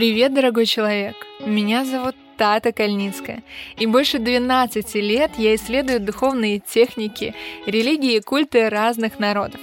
Привет, дорогой человек! Меня зовут Тата Кальницкая, и больше 12 лет я исследую духовные техники, религии и культы разных народов.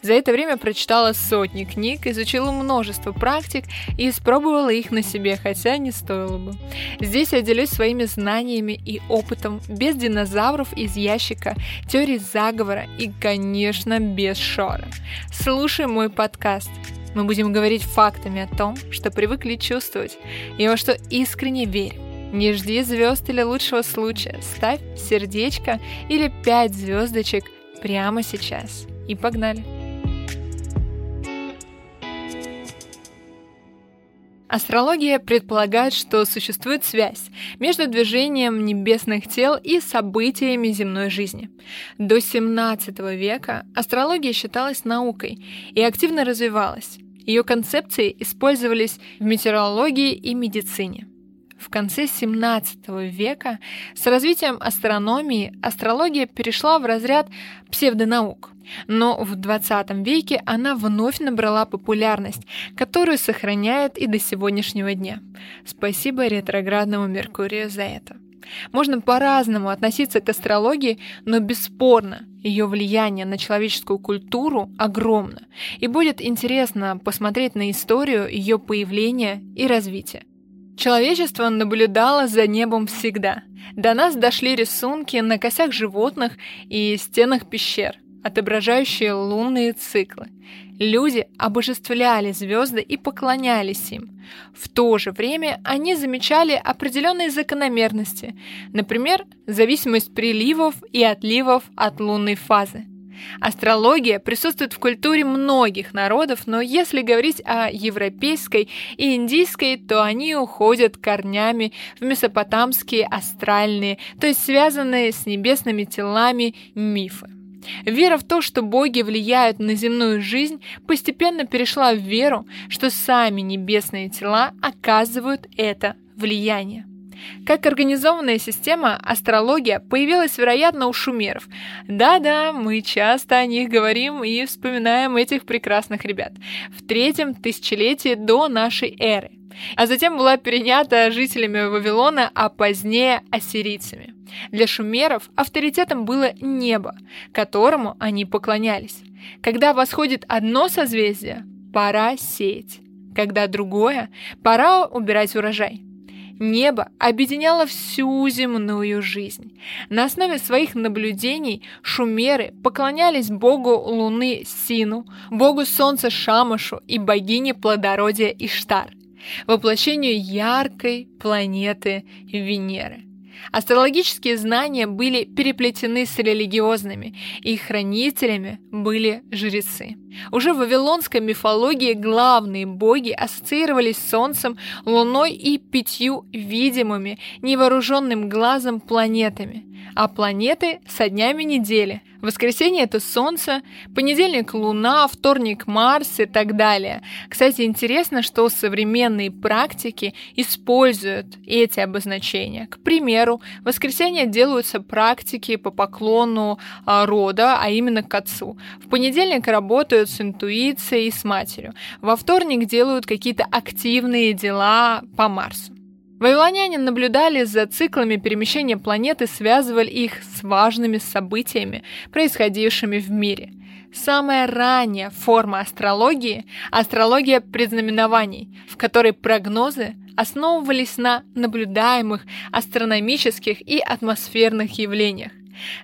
За это время прочитала сотни книг, изучила множество практик и испробовала их на себе, хотя не стоило бы. Здесь я делюсь своими знаниями и опытом без динозавров из ящика, теорий заговора и, конечно, без шора. Слушай мой подкаст. Мы будем говорить фактами о том, что привыкли чувствовать, и во что искренне верим. Не жди звезд или лучшего случая. Ставь сердечко или пять звездочек прямо сейчас. И погнали! Астрология предполагает, что существует связь между движением небесных тел и событиями земной жизни. До 17 века астрология считалась наукой и активно развивалась. Ее концепции использовались в метеорологии и медицине. В конце 17 века с развитием астрономии астрология перешла в разряд псевдонаук. Но в 20 веке она вновь набрала популярность, которую сохраняет и до сегодняшнего дня. Спасибо ретроградному Меркурию за это. Можно по-разному относиться к астрологии, но бесспорно ее влияние на человеческую культуру огромно, и будет интересно посмотреть на историю ее появления и развития. Человечество наблюдало за небом всегда. До нас дошли рисунки на косях животных и стенах пещер, отображающие лунные циклы. Люди обожествляли звезды и поклонялись им. В то же время они замечали определенные закономерности, например, зависимость приливов и отливов от лунной фазы. Астрология присутствует в культуре многих народов, но если говорить о европейской и индийской, то они уходят корнями в месопотамские астральные, то есть связанные с небесными телами мифы. Вера в то, что боги влияют на земную жизнь, постепенно перешла в веру, что сами небесные тела оказывают это влияние. Как организованная система, астрология появилась, вероятно, у шумеров. Да-да, мы часто о них говорим и вспоминаем этих прекрасных ребят. В третьем тысячелетии до нашей эры. А затем была перенята жителями Вавилона, а позднее ассирийцами. Для шумеров авторитетом было небо, которому они поклонялись. Когда восходит одно созвездие, пора сеять. Когда другое, пора убирать урожай. Небо объединяло всю земную жизнь. На основе своих наблюдений шумеры поклонялись богу Луны Сину, богу Солнца Шамашу и богине плодородия Иштар, воплощению яркой планеты Венеры. Астрологические знания были переплетены с религиозными, и хранителями были жрецы. Уже в вавилонской мифологии главные боги ассоциировались с Солнцем, Луной и пятью видимыми, невооруженным глазом планетами, а планеты со днями недели – Воскресенье — это Солнце, понедельник — Луна, вторник — Марс и так далее. Кстати, интересно, что современные практики используют эти обозначения. К примеру, в воскресенье делаются практики по поклону а, рода, а именно к отцу. В понедельник работают с интуицией и с матерью. Во вторник делают какие-то активные дела по Марсу. Вавилоняне наблюдали за циклами перемещения планеты, связывали их с важными событиями, происходившими в мире. Самая ранняя форма астрологии – астрология предзнаменований, в которой прогнозы основывались на наблюдаемых астрономических и атмосферных явлениях.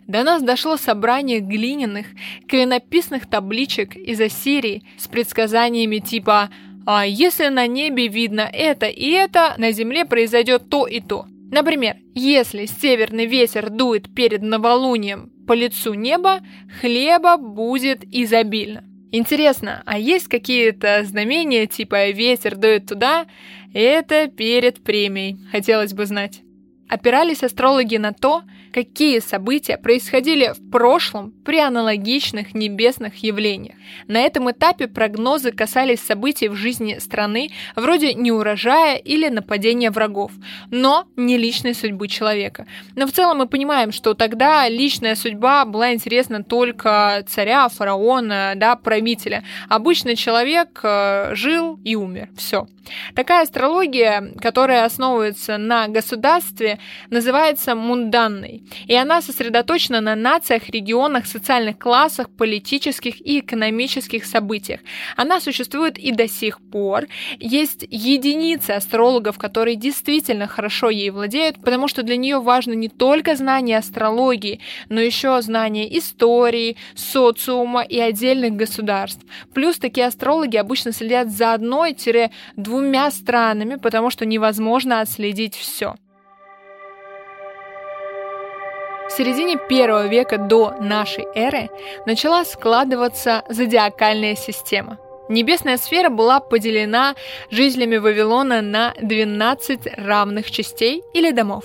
До нас дошло собрание глиняных, клинописных табличек из Ассирии с предсказаниями типа а если на небе видно это и это, на земле произойдет то и то. Например, если северный ветер дует перед новолунием по лицу неба, хлеба будет изобильно. Интересно, а есть какие-то знамения, типа ветер дует туда? Это перед премией, хотелось бы знать. Опирались астрологи на то, какие события происходили в прошлом при аналогичных небесных явлениях. На этом этапе прогнозы касались событий в жизни страны, вроде неурожая или нападения врагов, но не личной судьбы человека. Но в целом мы понимаем, что тогда личная судьба была интересна только царя, фараона, да, правителя. Обычный человек э, жил и умер. Все. Такая астрология, которая основывается на государстве, называется мунданной, и она сосредоточена на нациях, регионах, социальных классах, политических и экономических событиях. Она существует и до сих пор. Есть единицы астрологов, которые действительно хорошо ей владеют, потому что для нее важно не только знание астрологии, но еще знание истории, социума и отдельных государств. Плюс такие астрологи обычно следят за одной-двумя двумя странами, потому что невозможно отследить все. В середине первого века до нашей эры начала складываться зодиакальная система. Небесная сфера была поделена жителями Вавилона на 12 равных частей или домов.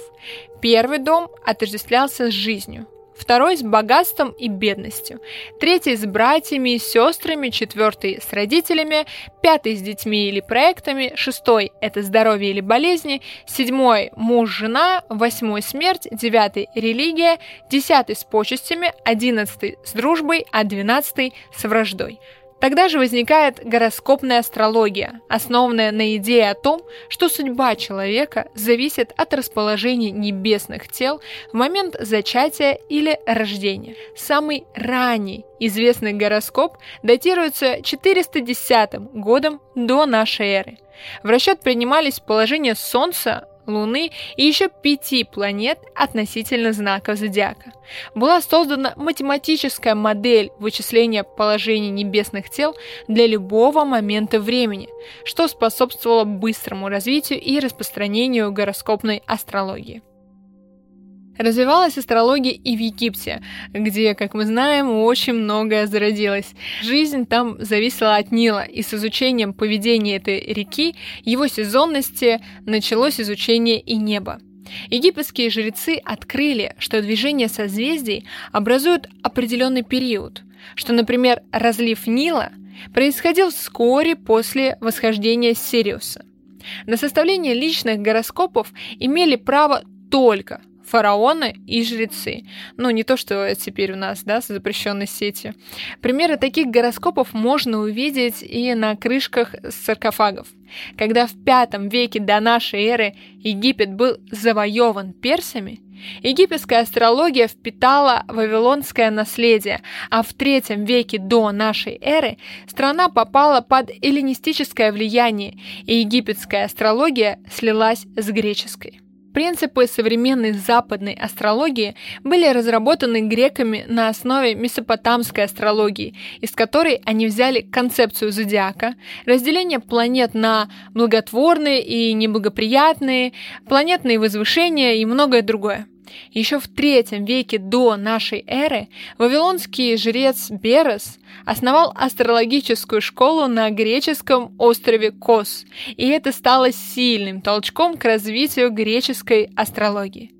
Первый дом отождествлялся с жизнью, второй с богатством и бедностью, третий с братьями и сестрами, четвертый с родителями, пятый с детьми или проектами, шестой – это здоровье или болезни, седьмой – муж-жена, восьмой – смерть, девятый – религия, десятый – с почестями, одиннадцатый – с дружбой, а двенадцатый – с враждой. Тогда же возникает гороскопная астрология, основанная на идее о том, что судьба человека зависит от расположения небесных тел в момент зачатия или рождения. Самый ранний известный гороскоп датируется 410 годом до нашей эры. В расчет принимались положения Солнца, Луны и еще пяти планет относительно знаков зодиака. Была создана математическая модель вычисления положений небесных тел для любого момента времени, что способствовало быстрому развитию и распространению гороскопной астрологии. Развивалась астрология и в Египте, где, как мы знаем, очень многое зародилось. Жизнь там зависела от Нила, и с изучением поведения этой реки, его сезонности, началось изучение и неба. Египетские жрецы открыли, что движение созвездий образует определенный период, что, например, разлив Нила происходил вскоре после восхождения Сириуса. На составление личных гороскопов имели право только фараоны и жрецы. Ну, не то, что теперь у нас, да, с запрещенной сетью. Примеры таких гороскопов можно увидеть и на крышках саркофагов. Когда в V веке до нашей эры Египет был завоеван персами, египетская астрология впитала вавилонское наследие, а в III веке до нашей эры страна попала под эллинистическое влияние, и египетская астрология слилась с греческой. Принципы современной западной астрологии были разработаны греками на основе месопотамской астрологии, из которой они взяли концепцию зодиака, разделение планет на благотворные и неблагоприятные, планетные возвышения и многое другое. Еще в третьем веке до нашей эры вавилонский жрец Берес основал астрологическую школу на греческом острове Кос, и это стало сильным толчком к развитию греческой астрологии.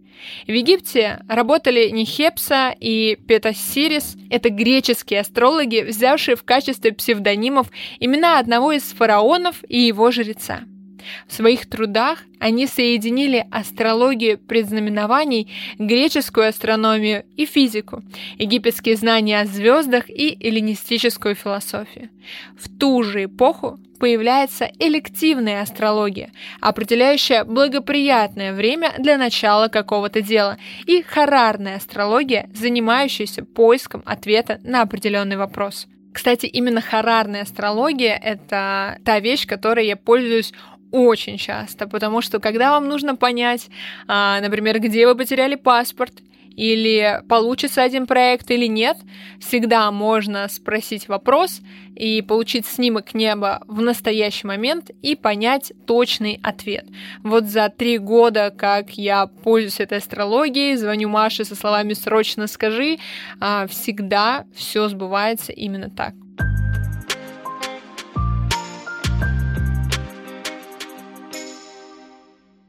В Египте работали Нихепса и Петасирис. Это греческие астрологи, взявшие в качестве псевдонимов имена одного из фараонов и его жреца. В своих трудах они соединили астрологию предзнаменований, греческую астрономию и физику, египетские знания о звездах и эллинистическую философию. В ту же эпоху появляется элективная астрология, определяющая благоприятное время для начала какого-то дела, и харарная астрология, занимающаяся поиском ответа на определенный вопрос. Кстати, именно харарная астрология — это та вещь, которой я пользуюсь очень часто, потому что когда вам нужно понять, а, например, где вы потеряли паспорт, или получится один проект или нет, всегда можно спросить вопрос и получить снимок неба в настоящий момент и понять точный ответ. Вот за три года, как я пользуюсь этой астрологией, звоню Маше со словами «срочно скажи», а, всегда все сбывается именно так.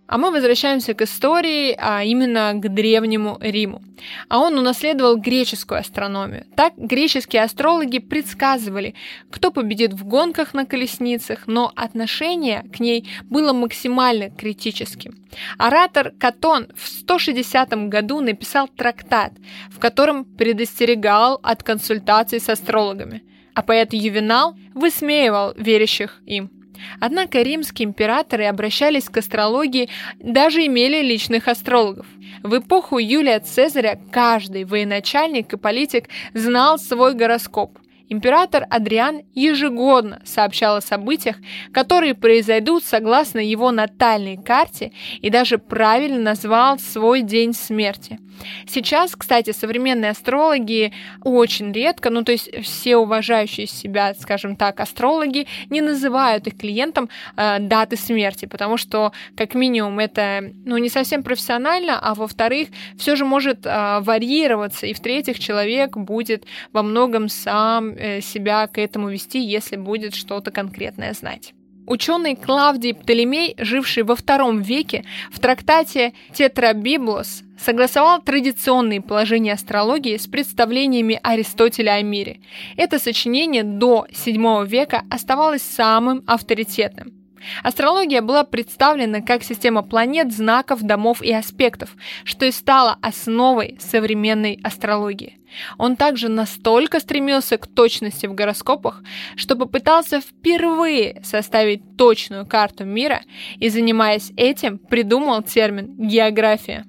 А мы возвращаемся к истории, а именно к древнему Риму. А он унаследовал греческую астрономию. Так греческие астрологи предсказывали, кто победит в гонках на колесницах, но отношение к ней было максимально критическим. Оратор Катон в 160 году написал трактат, в котором предостерегал от консультаций с астрологами, а поэт Ювенал высмеивал верящих им. Однако римские императоры обращались к астрологии, даже имели личных астрологов. В эпоху Юлия Цезаря каждый военачальник и политик знал свой гороскоп. Император Адриан ежегодно сообщал о событиях, которые произойдут согласно его натальной карте и даже правильно назвал свой день смерти. Сейчас, кстати, современные астрологи очень редко, ну то есть все уважающие себя, скажем так, астрологи не называют их клиентам э, даты смерти, потому что как минимум это ну не совсем профессионально, а во-вторых все же может э, варьироваться, и в-третьих человек будет во многом сам себя к этому вести, если будет что-то конкретное знать. Ученый Клавдий Птолемей, живший во втором веке, в трактате «Тетрабиблос» согласовал традиционные положения астрологии с представлениями Аристотеля о мире. Это сочинение до VII века оставалось самым авторитетным. Астрология была представлена как система планет, знаков, домов и аспектов, что и стало основой современной астрологии. Он также настолько стремился к точности в гороскопах, что попытался впервые составить точную карту мира и, занимаясь этим, придумал термин «география».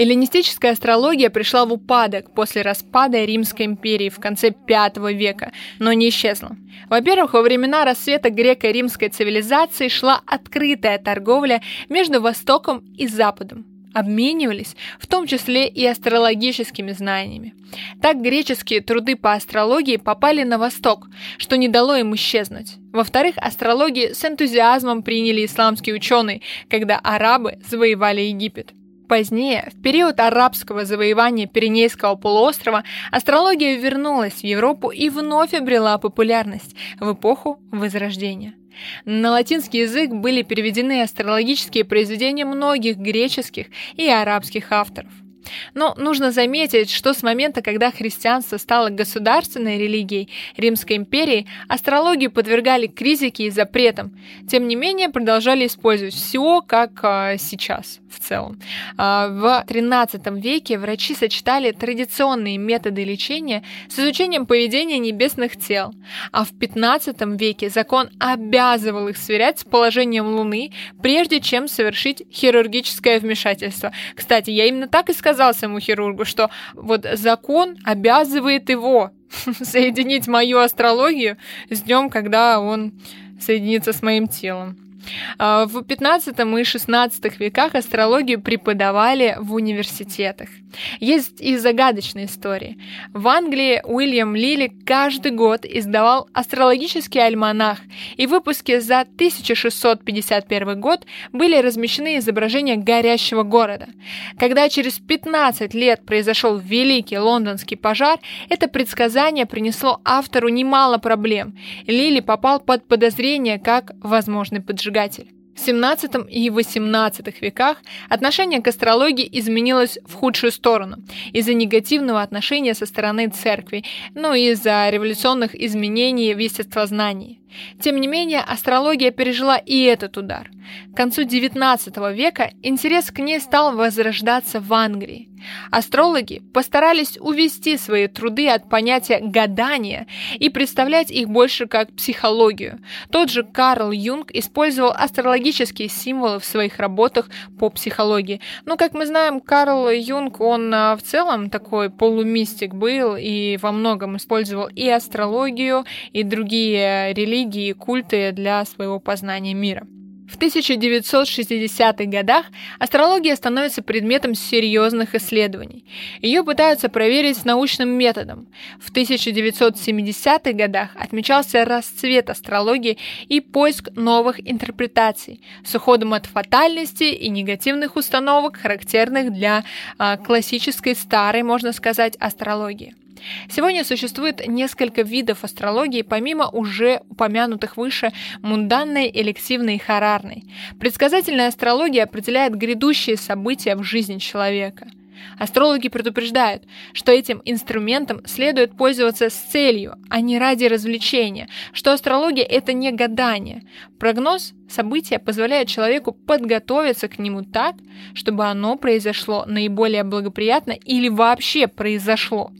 Эллинистическая астрология пришла в упадок после распада Римской империи в конце V века, но не исчезла. Во-первых, во времена рассвета греко-римской цивилизации шла открытая торговля между Востоком и Западом обменивались, в том числе и астрологическими знаниями. Так греческие труды по астрологии попали на Восток, что не дало им исчезнуть. Во-вторых, астрологию с энтузиазмом приняли исламские ученые, когда арабы завоевали Египет. Позднее, в период арабского завоевания Пиренейского полуострова, астрология вернулась в Европу и вновь обрела популярность в эпоху Возрождения. На латинский язык были переведены астрологические произведения многих греческих и арабских авторов. Но нужно заметить, что с момента, когда христианство стало государственной религией Римской империи, астрологию подвергали критике и запретам. Тем не менее, продолжали использовать все, как а, сейчас в целом. А, в XIII веке врачи сочетали традиционные методы лечения с изучением поведения небесных тел, а в XV веке закон обязывал их сверять с положением Луны, прежде чем совершить хирургическое вмешательство. Кстати, я именно так и сказала сказал своему хирургу, что вот закон обязывает его соединить мою астрологию с днем, когда он соединится с моим телом. А, в 15 и 16 веках астрологию преподавали в университетах. Есть и загадочные истории. В Англии Уильям Лили каждый год издавал астрологический альманах, и в выпуске за 1651 год были размещены изображения горящего города. Когда через 15 лет произошел великий лондонский пожар, это предсказание принесло автору немало проблем. Лили попал под подозрение как возможный поджигатель. В XVII и XVIII веках отношение к астрологии изменилось в худшую сторону из-за негативного отношения со стороны церкви, ну и из-за революционных изменений в естествознании. Тем не менее, астрология пережила и этот удар. К концу XIX века интерес к ней стал возрождаться в Англии. Астрологи постарались увести свои труды от понятия гадания и представлять их больше как психологию. Тот же Карл Юнг использовал астрологические символы в своих работах по психологии. Но, как мы знаем, Карл Юнг, он а, в целом такой полумистик был и во многом использовал и астрологию, и другие религии, религии и культы для своего познания мира. В 1960-х годах астрология становится предметом серьезных исследований. Ее пытаются проверить научным методом. В 1970-х годах отмечался расцвет астрологии и поиск новых интерпретаций с уходом от фатальности и негативных установок, характерных для а, классической старой, можно сказать, астрологии. Сегодня существует несколько видов астрологии, помимо уже упомянутых выше мунданной, элективной и харарной. Предсказательная астрология определяет грядущие события в жизни человека – Астрологи предупреждают, что этим инструментом следует пользоваться с целью, а не ради развлечения, что астрология – это не гадание. Прогноз события позволяет человеку подготовиться к нему так, чтобы оно произошло наиболее благоприятно или вообще произошло.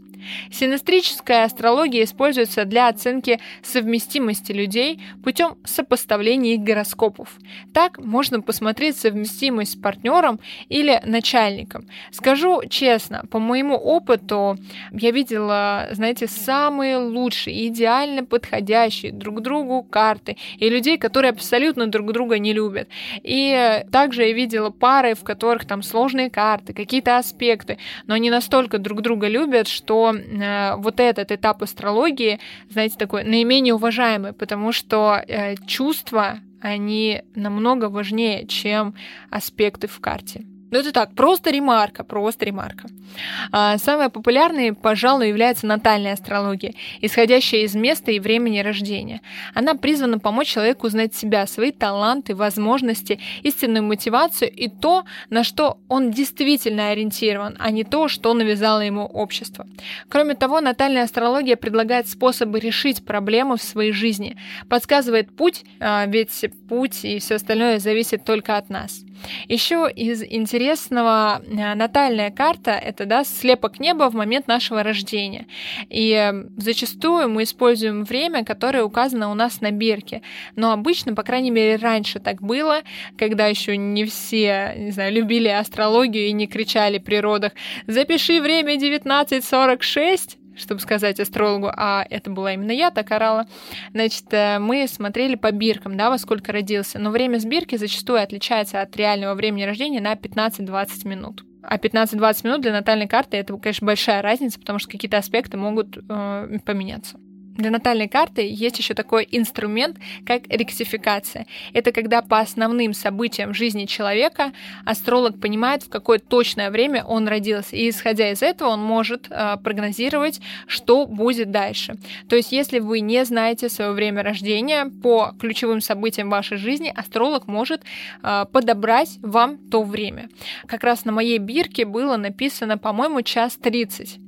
Синестрическая астрология используется для оценки совместимости людей путем сопоставления их гороскопов. Так можно посмотреть совместимость с партнером или начальником. Скажу честно, по моему опыту я видела, знаете, самые лучшие, идеально подходящие друг другу карты и людей, которые абсолютно друг друга не любят. И также я видела пары, в которых там сложные карты, какие-то аспекты, но они настолько друг друга любят, что э, вот этот этап астрологии, знаете, такой наименее уважаемый, потому что э, чувства, они намного важнее, чем аспекты в карте. Ну это так, просто ремарка, просто ремарка. А, самой популярной, пожалуй, является натальная астрология, исходящая из места и времени рождения. Она призвана помочь человеку узнать себя, свои таланты, возможности, истинную мотивацию и то, на что он действительно ориентирован, а не то, что навязало ему общество. Кроме того, натальная астрология предлагает способы решить проблемы в своей жизни, подсказывает путь, а, ведь путь и все остальное зависит только от нас. Еще из интересного э, натальная карта — это да, слепок неба в момент нашего рождения. И э, зачастую мы используем время, которое указано у нас на бирке. Но обычно, по крайней мере, раньше так было, когда еще не все, не знаю, любили астрологию и не кричали при родах «Запиши время 19.46», чтобы сказать астрологу, а это была именно я, так орала, значит, э, мы смотрели по биркам, да, во сколько родился. Но время сбирки зачастую отличается от реального времени рождения на 15-20 минут. А 15-20 минут для натальной карты это, конечно, большая разница, потому что какие-то аспекты могут э, поменяться. Для натальной карты есть еще такой инструмент, как ректификация. Это когда по основным событиям жизни человека астролог понимает, в какое точное время он родился. И исходя из этого он может э, прогнозировать, что будет дальше. То есть, если вы не знаете свое время рождения по ключевым событиям вашей жизни, астролог может э, подобрать вам то время. Как раз на моей бирке было написано, по-моему, час 30.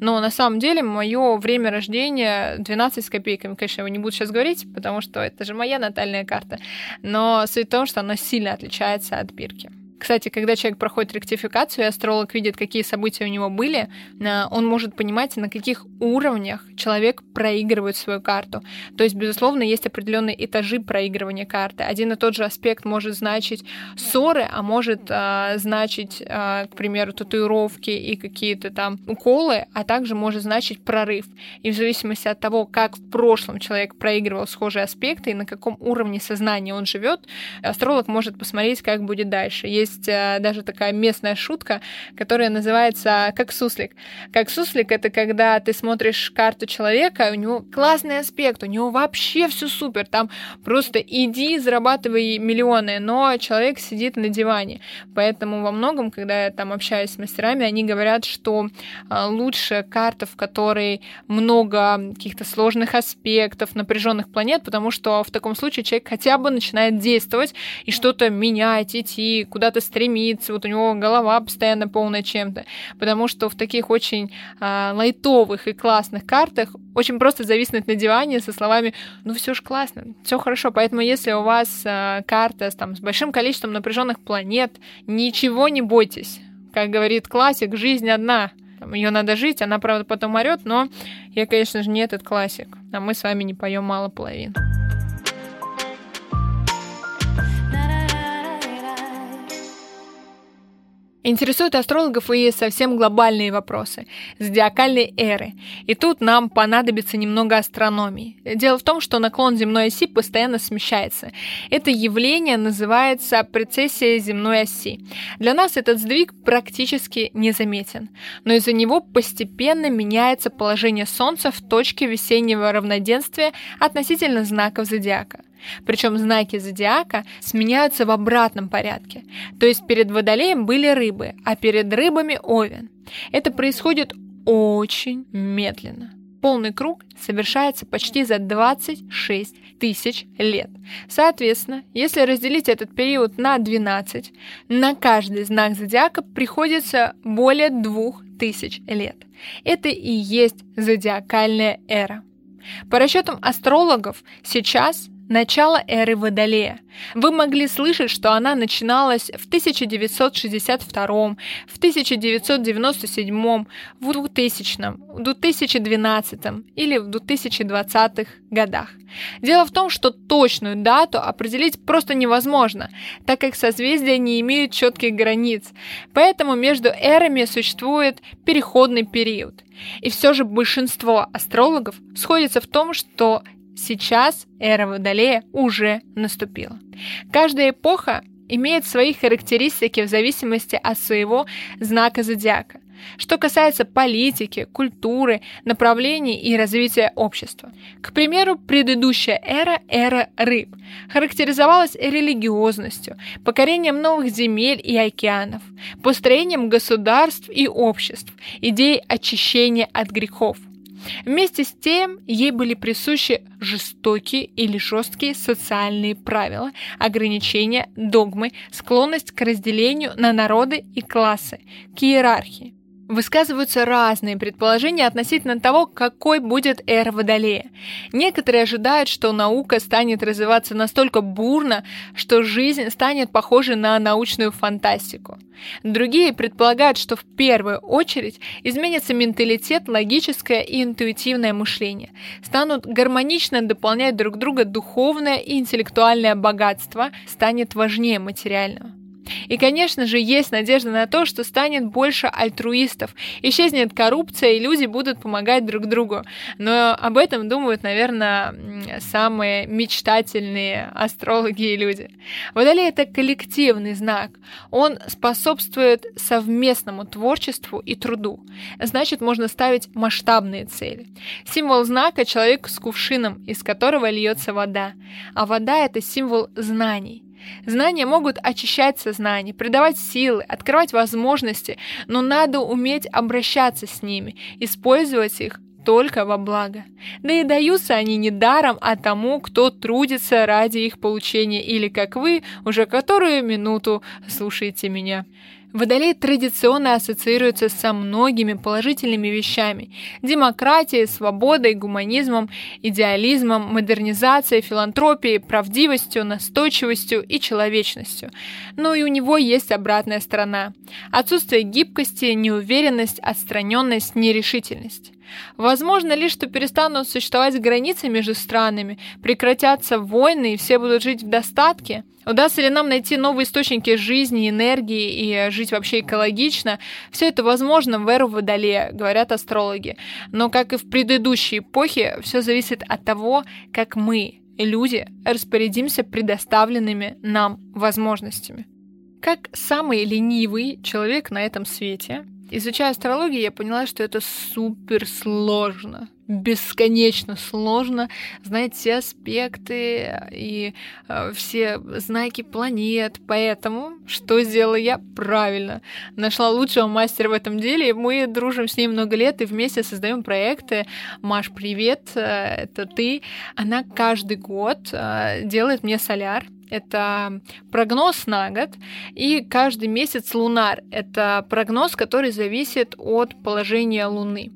Но на самом деле мое время рождения 12 с копейками. Конечно, я не буду сейчас говорить, потому что это же моя натальная карта. Но суть в том, что она сильно отличается от бирки. Кстати, когда человек проходит ректификацию, и астролог видит, какие события у него были, э, он может понимать, на каких уровнях человек проигрывает свою карту. То есть, безусловно, есть определенные этажи проигрывания карты. Один и тот же аспект может значить ссоры, а может э, значить, э, к примеру, татуировки и какие-то там уколы, а также может значить прорыв. И в зависимости от того, как в прошлом человек проигрывал схожие аспекты и на каком уровне сознания он живет, астролог может посмотреть, как будет дальше. Есть есть э, даже такая местная шутка, которая называется «как суслик». Как суслик — это когда ты смотришь карту человека, у него классный аспект, у него вообще все супер, там просто иди, зарабатывай миллионы, но человек сидит на диване. Поэтому во многом, когда я там общаюсь с мастерами, они говорят, что э, лучше карта, в которой много каких-то сложных аспектов, напряженных планет, потому что в таком случае человек хотя бы начинает действовать и что-то менять, идти, куда-то куда-то стремится, вот у него голова постоянно полная чем-то, потому что в таких очень а, лайтовых и классных картах очень просто зависнуть на диване со словами «ну все ж классно, все хорошо». Поэтому если у вас а, карта там, с большим количеством напряженных планет, ничего не бойтесь. Как говорит классик, жизнь одна. Ее надо жить, она, правда, потом орет, но я, конечно же, не этот классик. А мы с вами не поем мало половин. Интересуют астрологов и совсем глобальные вопросы зодиакальной эры. И тут нам понадобится немного астрономии. Дело в том, что наклон земной оси постоянно смещается. Это явление называется прецессия земной оси. Для нас этот сдвиг практически незаметен, но из-за него постепенно меняется положение Солнца в точке весеннего равноденствия относительно знаков зодиака. Причем знаки зодиака сменяются в обратном порядке. То есть перед водолеем были рыбы, а перед рыбами овен. Это происходит очень медленно. Полный круг совершается почти за 26 тысяч лет. Соответственно, если разделить этот период на 12, на каждый знак зодиака приходится более 2000 лет. Это и есть зодиакальная эра. По расчетам астрологов, сейчас начало эры Водолея. Вы могли слышать, что она начиналась в 1962, в 1997, в 2000, в 2012 или в 2020 годах. Дело в том, что точную дату определить просто невозможно, так как созвездия не имеют четких границ, поэтому между эрами существует переходный период. И все же большинство астрологов сходится в том, что Сейчас эра Водолея уже наступила. Каждая эпоха имеет свои характеристики в зависимости от своего знака зодиака. Что касается политики, культуры, направлений и развития общества. К примеру, предыдущая эра, эра рыб, характеризовалась религиозностью, покорением новых земель и океанов, построением государств и обществ, идеей очищения от грехов, Вместе с тем ей были присущи жестокие или жесткие социальные правила, ограничения, догмы, склонность к разделению на народы и классы, к иерархии. Высказываются разные предположения относительно того, какой будет эра Водолея. Некоторые ожидают, что наука станет развиваться настолько бурно, что жизнь станет похожей на научную фантастику. Другие предполагают, что в первую очередь изменится менталитет, логическое и интуитивное мышление, станут гармонично дополнять друг друга духовное и интеллектуальное богатство, станет важнее материального. И, конечно же, есть надежда на то, что станет больше альтруистов, исчезнет коррупция, и люди будут помогать друг другу. Но об этом думают, наверное, самые мечтательные астрологи и люди. Водолей — это коллективный знак. Он способствует совместному творчеству и труду. Значит, можно ставить масштабные цели. Символ знака — человек с кувшином, из которого льется вода. А вода — это символ знаний. Знания могут очищать сознание, придавать силы, открывать возможности, но надо уметь обращаться с ними, использовать их только во благо. Да и даются они не даром, а тому, кто трудится ради их получения, или, как вы, уже которую минуту слушаете меня. Водолей традиционно ассоциируется со многими положительными вещами – демократией, свободой, гуманизмом, идеализмом, модернизацией, филантропией, правдивостью, настойчивостью и человечностью. Но и у него есть обратная сторона – отсутствие гибкости, неуверенность, отстраненность, нерешительность. Возможно ли, что перестанут существовать границы между странами, прекратятся войны и все будут жить в достатке? Удастся ли нам найти новые источники жизни, энергии и жить вообще экологично? Все это возможно в эру Водолея, говорят астрологи. Но, как и в предыдущей эпохе, все зависит от того, как мы, люди, распорядимся предоставленными нам возможностями. Как самый ленивый человек на этом свете, Изучая астрологию, я поняла, что это супер сложно, бесконечно сложно знать все аспекты и э, все знаки планет. Поэтому что сделала я правильно? Нашла лучшего мастера в этом деле, мы дружим с ней много лет и вместе создаем проекты. Маш, привет, э, это ты. Она каждый год э, делает мне соляр это прогноз на год, и каждый месяц лунар — это прогноз, который зависит от положения Луны.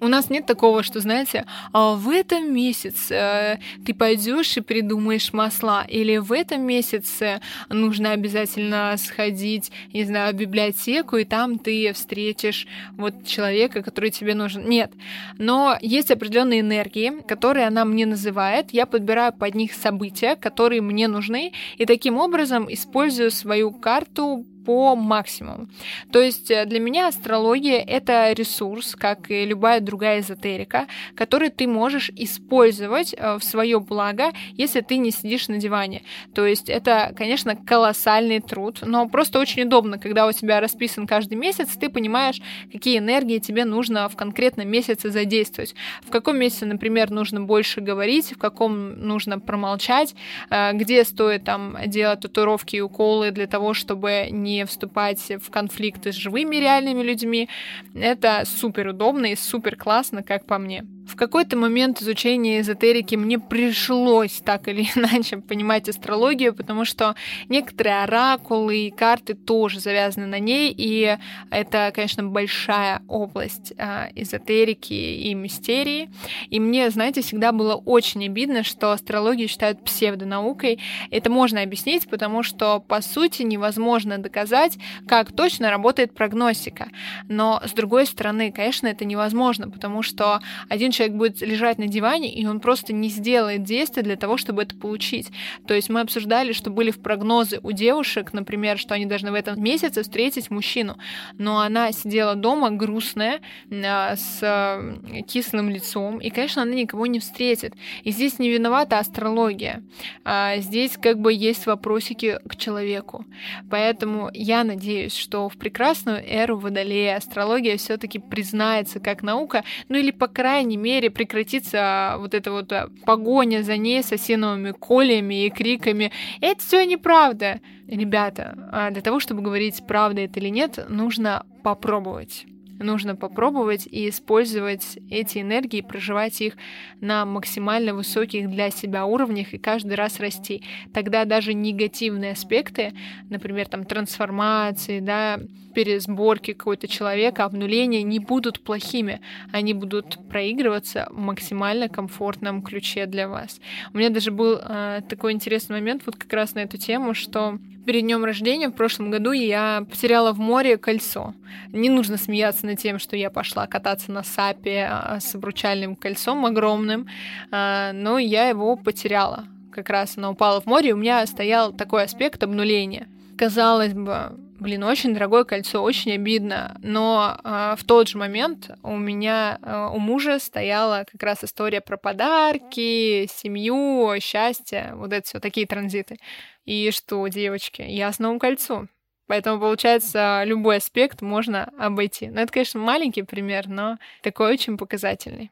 У нас нет такого, что, знаете, «А в этом месяце э, ты пойдешь и придумаешь масла, или в этом месяце нужно обязательно сходить, не знаю, в библиотеку, и там ты встретишь вот человека, который тебе нужен. Нет. Но есть определенные энергии, которые она мне называет. Я подбираю под них события, которые мне нужны, и таким образом использую свою карту по максимуму. То есть э, для меня астрология — это ресурс, как и любая другая эзотерика, который ты можешь использовать э, в свое благо, если ты не сидишь на диване. То есть это, конечно, колоссальный труд, но просто очень удобно, когда у тебя расписан каждый месяц, ты понимаешь, какие энергии тебе нужно в конкретном месяце задействовать. В каком месяце, например, нужно больше говорить, в каком нужно промолчать, э, где стоит там делать татуировки и уколы для того, чтобы не не вступать в конфликты с живыми реальными людьми. Это супер удобно и супер классно, как по мне. В какой-то момент изучения эзотерики мне пришлось так или иначе понимать астрологию, потому что некоторые оракулы и карты тоже завязаны на ней, и это, конечно, большая область э, эзотерики и мистерии. И мне, знаете, всегда было очень обидно, что астрологию считают псевдонаукой. Это можно объяснить, потому что, по сути, невозможно доказать, как точно работает прогностика. Но, с другой стороны, конечно, это невозможно, потому что один человек будет лежать на диване, и он просто не сделает действия для того, чтобы это получить. То есть мы обсуждали, что были в прогнозы у девушек, например, что они должны в этом месяце встретить мужчину, но она сидела дома грустная, а, с э, кислым лицом, и, конечно, она никого не встретит. И здесь не виновата астрология. А здесь как бы есть вопросики к человеку. Поэтому я надеюсь, что в прекрасную эру Водолея астрология все-таки признается как наука, ну или, по крайней мере, прекратится вот эта вот э, погоня за ней с осиновыми колями и криками «Это все неправда!» Ребята, а для того, чтобы говорить, правда это или нет, нужно попробовать нужно попробовать и использовать эти энергии, проживать их на максимально высоких для себя уровнях и каждый раз расти. Тогда даже негативные аспекты, например, там трансформации, да, пересборки какого-то человека, обнуления не будут плохими, они будут проигрываться в максимально комфортном ключе для вас. У меня даже был э, такой интересный момент вот как раз на эту тему, что перед днем рождения в прошлом году я потеряла в море кольцо. Не нужно смеяться над тем, что я пошла кататься на сапе а, с обручальным кольцом огромным, а, но я его потеряла. Как раз оно упало в море, и у меня стоял такой аспект обнуления. Казалось бы, блин, очень дорогое кольцо, очень обидно. Но э, в тот же момент у меня, э, у мужа стояла как раз история про подарки, семью, счастье, вот это все такие транзиты. И что, девочки, я с новым кольцом. Поэтому, получается, любой аспект можно обойти. Ну, это, конечно, маленький пример, но такой очень показательный.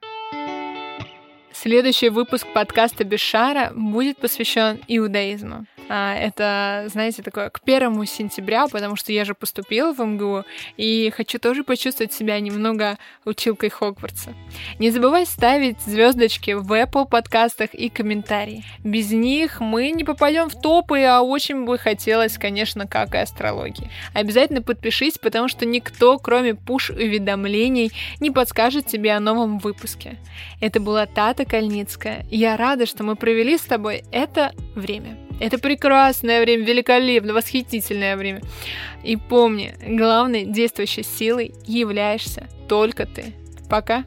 Следующий выпуск подкаста Бешара будет посвящен иудаизму. А, это, знаете, такое к первому сентября, потому что я же поступила в МГУ и хочу тоже почувствовать себя немного училкой Хогвартса. Не забывай ставить звездочки в Apple подкастах и комментарии. Без них мы не попадем в топы, а очень бы хотелось, конечно, как и астрологии. Обязательно подпишись, потому что никто, кроме пуш-уведомлений, не подскажет тебе о новом выпуске. Это была Тата Кальницкая. Я рада, что мы провели с тобой это время. Это прекрасное время, великолепно, восхитительное время. И помни, главной действующей силой являешься только ты. Пока.